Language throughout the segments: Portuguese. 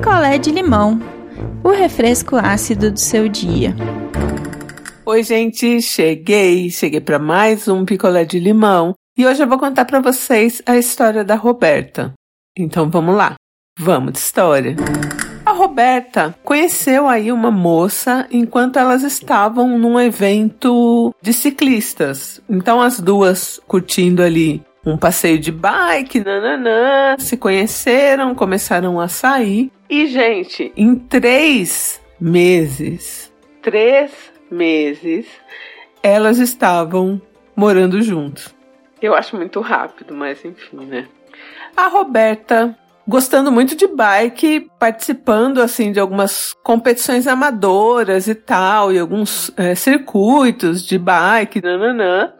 picolé de limão, o refresco ácido do seu dia. Oi, gente, cheguei, cheguei para mais um picolé de limão e hoje eu vou contar para vocês a história da Roberta. Então vamos lá, vamos de história. A Roberta conheceu aí uma moça enquanto elas estavam num evento de ciclistas. Então as duas curtindo ali um passeio de bike, nananã, se conheceram, começaram a sair. E, gente, em três meses, três meses, elas estavam morando juntos. Eu acho muito rápido, mas enfim, né? A Roberta gostando muito de bike, participando assim de algumas competições amadoras e tal, e alguns é, circuitos de bike, nananã.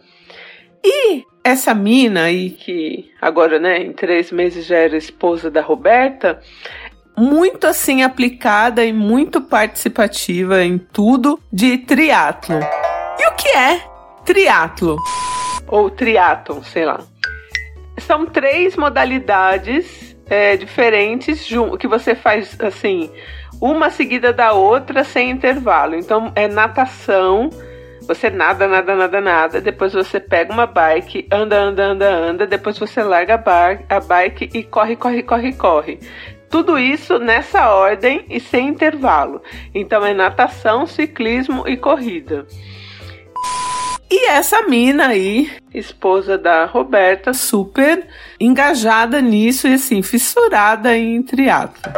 E essa mina aí, que agora, né, em três meses já era esposa da Roberta, muito assim aplicada e muito participativa em tudo de triatlo. E o que é triatlo? Ou triatlon, sei lá. São três modalidades é, diferentes que você faz assim, uma seguida da outra sem intervalo. Então é natação, você nada, nada, nada, nada. Depois você pega uma bike, anda, anda, anda, anda. Depois você larga a, bar, a bike e corre, corre, corre, corre. Tudo isso nessa ordem e sem intervalo. Então é natação, ciclismo e corrida. E essa mina aí, esposa da Roberta, super engajada nisso e assim, fissurada em triatlo.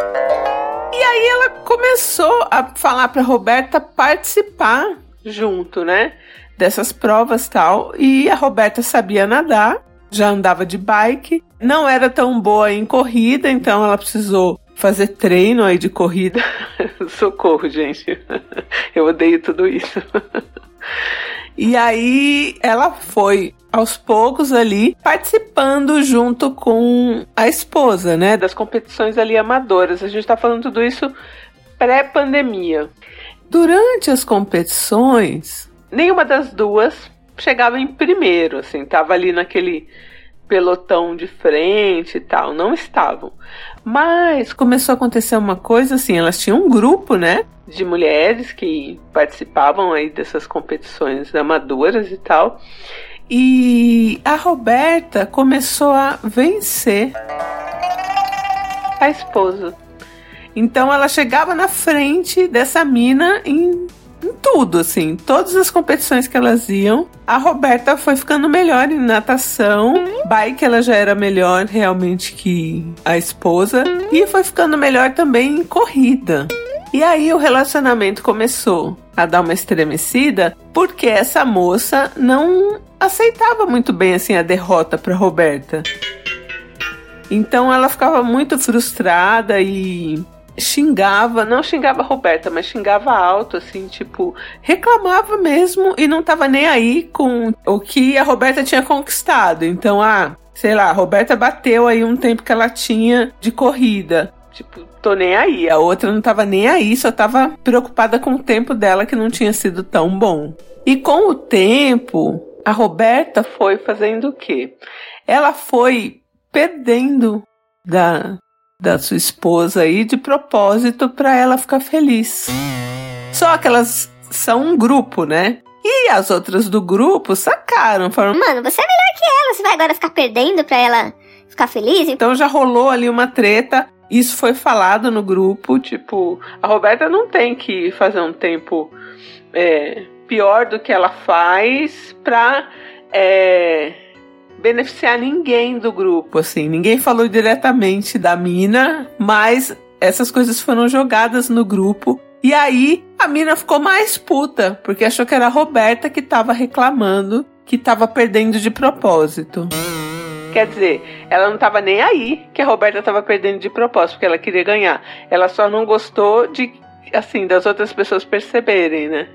E aí ela começou a falar para Roberta participar junto, né? Dessas provas tal. E a Roberta sabia nadar, já andava de bike, não era tão boa em corrida, então ela precisou fazer treino aí de corrida. Socorro, gente. Eu odeio tudo isso. E aí ela foi aos poucos ali participando junto com a esposa, né, das competições ali amadoras. A gente tá falando tudo isso pré-pandemia. Durante as competições, nenhuma das duas chegava em primeiro, assim, tava ali naquele pelotão de frente e tal, não estavam. Mas começou a acontecer uma coisa assim, elas tinham um grupo, né, de mulheres que participavam aí dessas competições amadoras e tal. E a Roberta começou a vencer a esposa. Então ela chegava na frente dessa mina em, em tudo, assim, todas as competições que elas iam. A Roberta foi ficando melhor em natação, bike ela já era melhor realmente que a esposa e foi ficando melhor também em corrida. E aí o relacionamento começou a dar uma estremecida porque essa moça não aceitava muito bem assim a derrota para Roberta. Então ela ficava muito frustrada e xingava, não xingava a Roberta, mas xingava alto, assim, tipo, reclamava mesmo e não tava nem aí com o que a Roberta tinha conquistado. Então, ah, sei lá, a Roberta bateu aí um tempo que ela tinha de corrida. Tipo, tô nem aí. A outra não tava nem aí, só tava preocupada com o tempo dela que não tinha sido tão bom. E com o tempo, a Roberta foi fazendo o quê? Ela foi perdendo da da sua esposa aí de propósito para ela ficar feliz. Só que elas são um grupo, né? E as outras do grupo sacaram, falaram: Mano, você é melhor que ela, você vai agora ficar perdendo pra ela ficar feliz? Então já rolou ali uma treta. Isso foi falado no grupo, tipo, a Roberta não tem que fazer um tempo é, pior do que ela faz pra é, beneficiar ninguém do grupo, assim. Ninguém falou diretamente da mina, mas essas coisas foram jogadas no grupo. E aí a mina ficou mais puta, porque achou que era a Roberta que tava reclamando que tava perdendo de propósito. Quer dizer, ela não tava nem aí que a Roberta tava perdendo de propósito, porque ela queria ganhar. Ela só não gostou de, assim, das outras pessoas perceberem, né?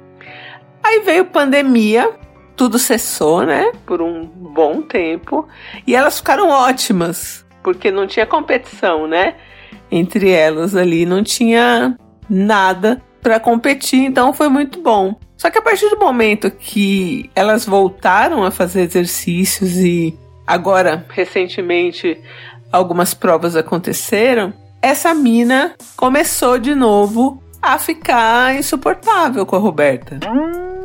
Aí veio pandemia, tudo cessou, né? Por um bom tempo. E elas ficaram ótimas, porque não tinha competição, né? Entre elas ali, não tinha nada para competir, então foi muito bom. Só que a partir do momento que elas voltaram a fazer exercícios e agora, recentemente, algumas provas aconteceram, essa mina começou de novo a ficar insuportável com a Roberta.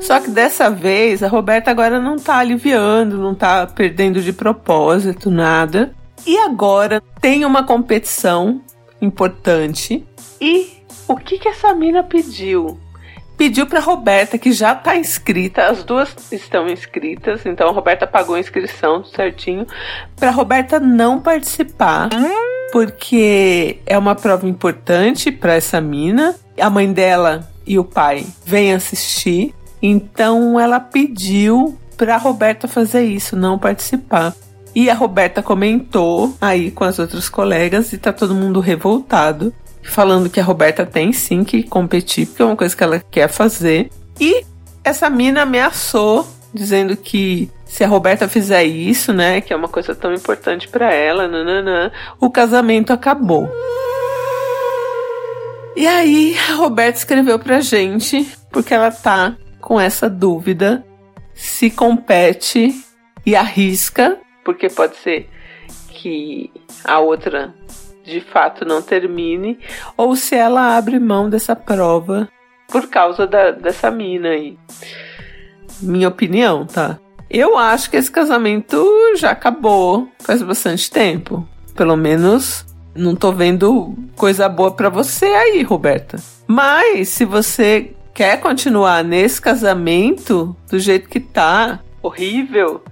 Só que dessa vez a Roberta agora não tá aliviando, não tá perdendo de propósito, nada. E agora tem uma competição importante. E o que que essa mina pediu? Pediu para Roberta, que já tá inscrita, as duas estão inscritas, então a Roberta pagou a inscrição certinho, para Roberta não participar, porque é uma prova importante para essa mina. A mãe dela e o pai vêm assistir, então ela pediu para Roberta fazer isso, não participar. E a Roberta comentou aí com as outras colegas e tá todo mundo revoltado, falando que a Roberta tem sim que competir, porque é uma coisa que ela quer fazer. E essa mina ameaçou, dizendo que se a Roberta fizer isso, né, que é uma coisa tão importante para ela, nananã, o casamento acabou. E aí a Roberta escreveu pra gente, porque ela tá com essa dúvida se compete e arrisca, porque pode ser que a outra de fato não termine, ou se ela abre mão dessa prova por causa da, dessa mina aí. Minha opinião, tá? Eu acho que esse casamento já acabou faz bastante tempo. Pelo menos não tô vendo coisa boa para você aí, Roberta. Mas se você quer continuar nesse casamento do jeito que tá, horrível,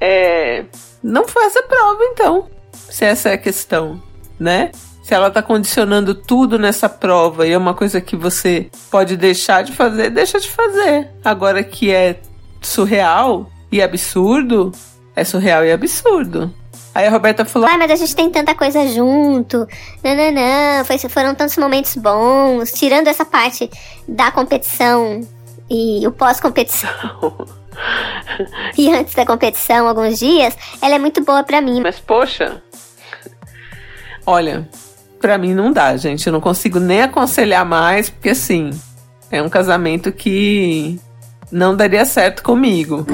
é, não faz a prova então. Se essa é a questão, né? Se ela tá condicionando tudo nessa prova e é uma coisa que você pode deixar de fazer, deixa de fazer. Agora que é surreal e absurdo, é surreal e absurdo. Aí a Roberta falou: Ai, mas a gente tem tanta coisa junto. Nananã, foi, foram tantos momentos bons. Tirando essa parte da competição e o pós-competição. e antes da competição, alguns dias, ela é muito boa para mim. Mas poxa, olha, para mim não dá, gente. Eu não consigo nem aconselhar mais, porque assim, é um casamento que não daria certo comigo.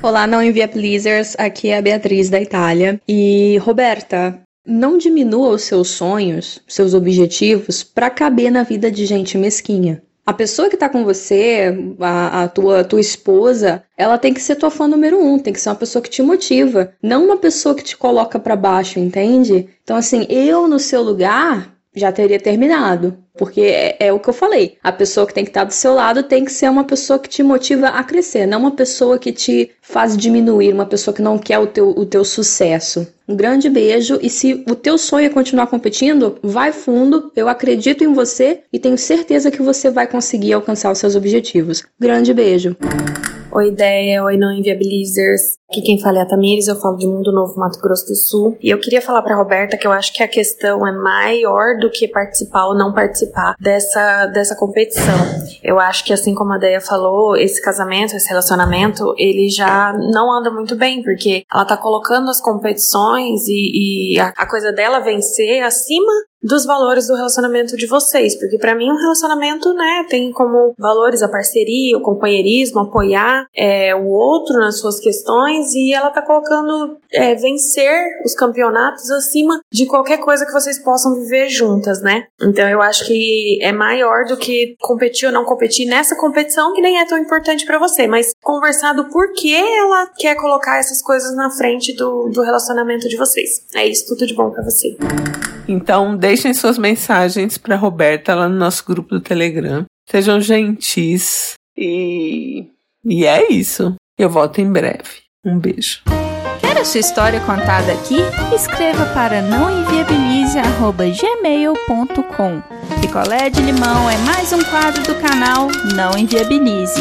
Olá, não inviabilizers. Aqui é a Beatriz da Itália. E Roberta, não diminua os seus sonhos, seus objetivos para caber na vida de gente mesquinha. A pessoa que tá com você, a, a tua, tua esposa, ela tem que ser tua fã número um, tem que ser uma pessoa que te motiva, não uma pessoa que te coloca para baixo, entende? Então, assim, eu no seu lugar já teria terminado. Porque é, é, o que eu falei. A pessoa que tem que estar do seu lado tem que ser uma pessoa que te motiva a crescer, não uma pessoa que te faz diminuir, uma pessoa que não quer o teu, o teu sucesso. Um grande beijo e se o teu sonho é continuar competindo, vai fundo. Eu acredito em você e tenho certeza que você vai conseguir alcançar os seus objetivos. Grande beijo. Oi, ideia, oi, não inviabilizers. Aqui quem fala é a Tamires, eu falo de Mundo Novo, Mato Grosso do Sul. E eu queria falar pra Roberta que eu acho que a questão é maior do que participar ou não participar dessa, dessa competição. Eu acho que, assim como a Deia falou, esse casamento, esse relacionamento, ele já não anda muito bem, porque ela tá colocando as competições e, e a, a coisa dela vencer acima dos valores do relacionamento de vocês, porque para mim um relacionamento, né, tem como valores a parceria, o companheirismo, apoiar é, o outro nas suas questões e ela tá colocando é, vencer os campeonatos acima de qualquer coisa que vocês possam viver juntas, né? Então eu acho que é maior do que competir ou não competir nessa competição que nem é tão importante para você, mas conversar do porquê ela quer colocar essas coisas na frente do, do relacionamento de vocês. É isso, tudo de bom para você. Então, deixem suas mensagens para Roberta lá no nosso grupo do Telegram. Sejam gentis e e é isso. Eu volto em breve. Um beijo. Quer a sua história contada aqui? Escreva para nãoenviabilize@gmail.com. Picolé de limão é mais um quadro do canal Não Enviabilize.